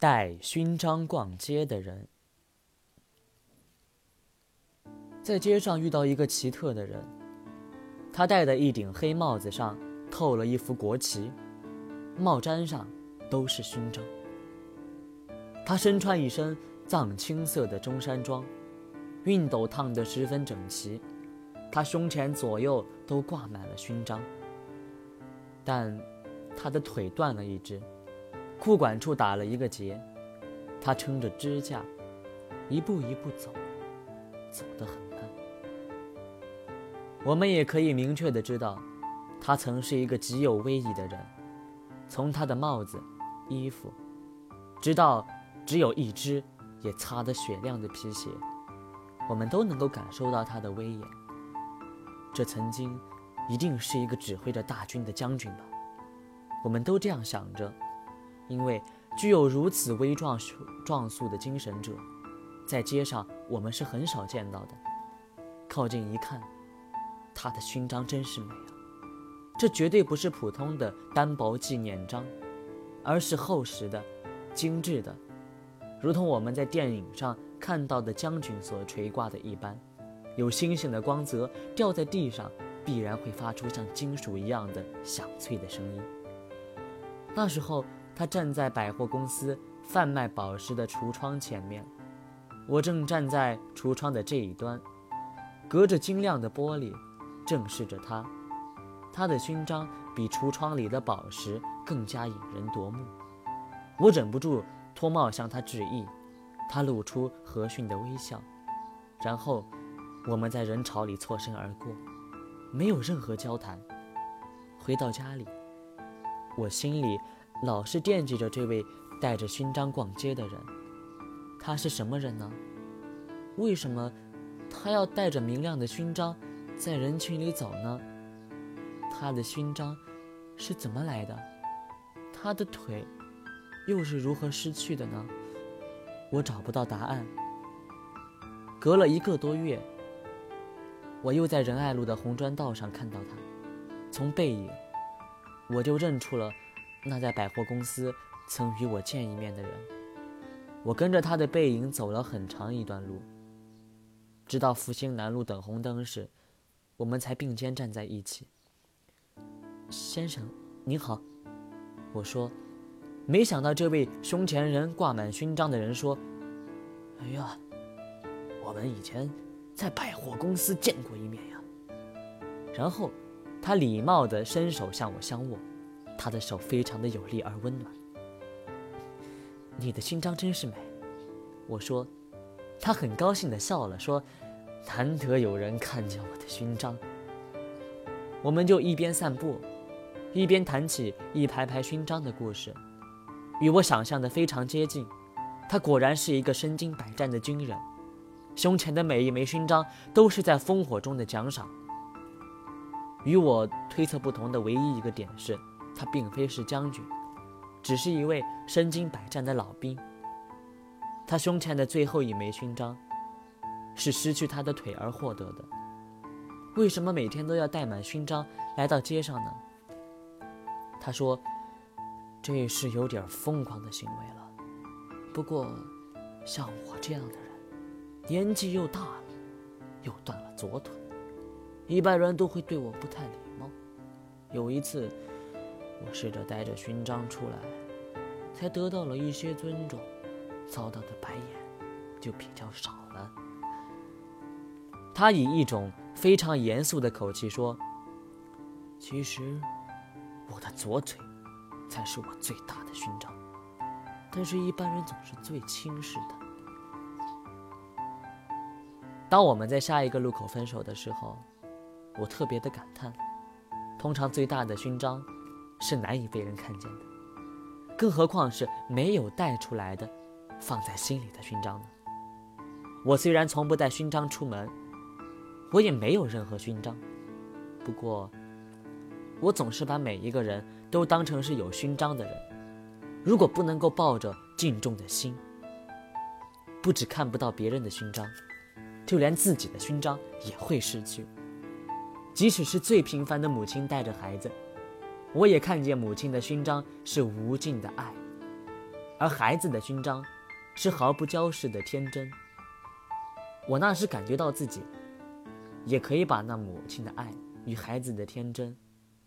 带勋章逛街的人，在街上遇到一个奇特的人，他戴的一顶黑帽子上扣了一幅国旗，帽毡上都是勋章。他身穿一身藏青色的中山装，熨斗烫得十分整齐，他胸前左右都挂满了勋章，但他的腿断了一只。裤管处打了一个结，他撑着支架，一步一步走，走得很慢。我们也可以明确的知道，他曾是一个极有威仪的人。从他的帽子、衣服，直到只有一只也擦得雪亮的皮鞋，我们都能够感受到他的威严。这曾经一定是一个指挥着大军的将军吧？我们都这样想着。因为具有如此威壮壮素的精神者，在街上我们是很少见到的。靠近一看，他的勋章真是美啊！这绝对不是普通的单薄纪念章，而是厚实的、精致的，如同我们在电影上看到的将军所垂挂的一般。有星星的光泽掉在地上，必然会发出像金属一样的响脆的声音。那时候。他站在百货公司贩卖宝石的橱窗前面，我正站在橱窗的这一端，隔着晶亮的玻璃，正视着他。他的勋章比橱窗里的宝石更加引人夺目。我忍不住脱帽向他致意，他露出和煦的微笑，然后我们在人潮里错身而过，没有任何交谈。回到家里，我心里。老是惦记着这位带着勋章逛街的人，他是什么人呢？为什么他要带着明亮的勋章在人群里走呢？他的勋章是怎么来的？他的腿又是如何失去的呢？我找不到答案。隔了一个多月，我又在仁爱路的红砖道上看到他，从背影我就认出了。那在百货公司曾与我见一面的人，我跟着他的背影走了很长一段路，直到复兴南路等红灯时，我们才并肩站在一起。先生，您好，我说。没想到这位胸前仍挂满勋章的人说：“哎呀，我们以前在百货公司见过一面呀。”然后，他礼貌地伸手向我相握。他的手非常的有力而温暖。你的勋章真是美，我说。他很高兴的笑了，说：“难得有人看见我的勋章。”我们就一边散步，一边谈起一排排勋章的故事，与我想象的非常接近。他果然是一个身经百战的军人，胸前的每一枚勋章都是在烽火中的奖赏。与我推测不同的唯一一个点是。他并非是将军，只是一位身经百战的老兵。他胸前的最后一枚勋章，是失去他的腿而获得的。为什么每天都要带满勋章来到街上呢？他说：“这是有点疯狂的行为了。不过，像我这样的人，年纪又大了，又断了左腿，一般人都会对我不太礼貌。有一次。”我试着带着勋章出来，才得到了一些尊重，遭到的白眼就比较少了。他以一种非常严肃的口气说：“其实，我的左腿才是我最大的勋章，但是一般人总是最轻视的。”当我们在下一个路口分手的时候，我特别的感叹：通常最大的勋章。是难以被人看见的，更何况是没有带出来的，放在心里的勋章呢？我虽然从不带勋章出门，我也没有任何勋章，不过，我总是把每一个人都当成是有勋章的人。如果不能够抱着敬重的心，不只看不到别人的勋章，就连自己的勋章也会失去。即使是最平凡的母亲带着孩子。我也看见母亲的勋章是无尽的爱，而孩子的勋章是毫不骄饰的天真。我那时感觉到自己，也可以把那母亲的爱与孩子的天真，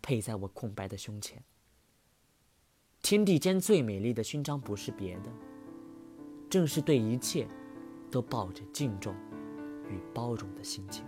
配在我空白的胸前。天地间最美丽的勋章不是别的，正是对一切都抱着敬重与包容的心情。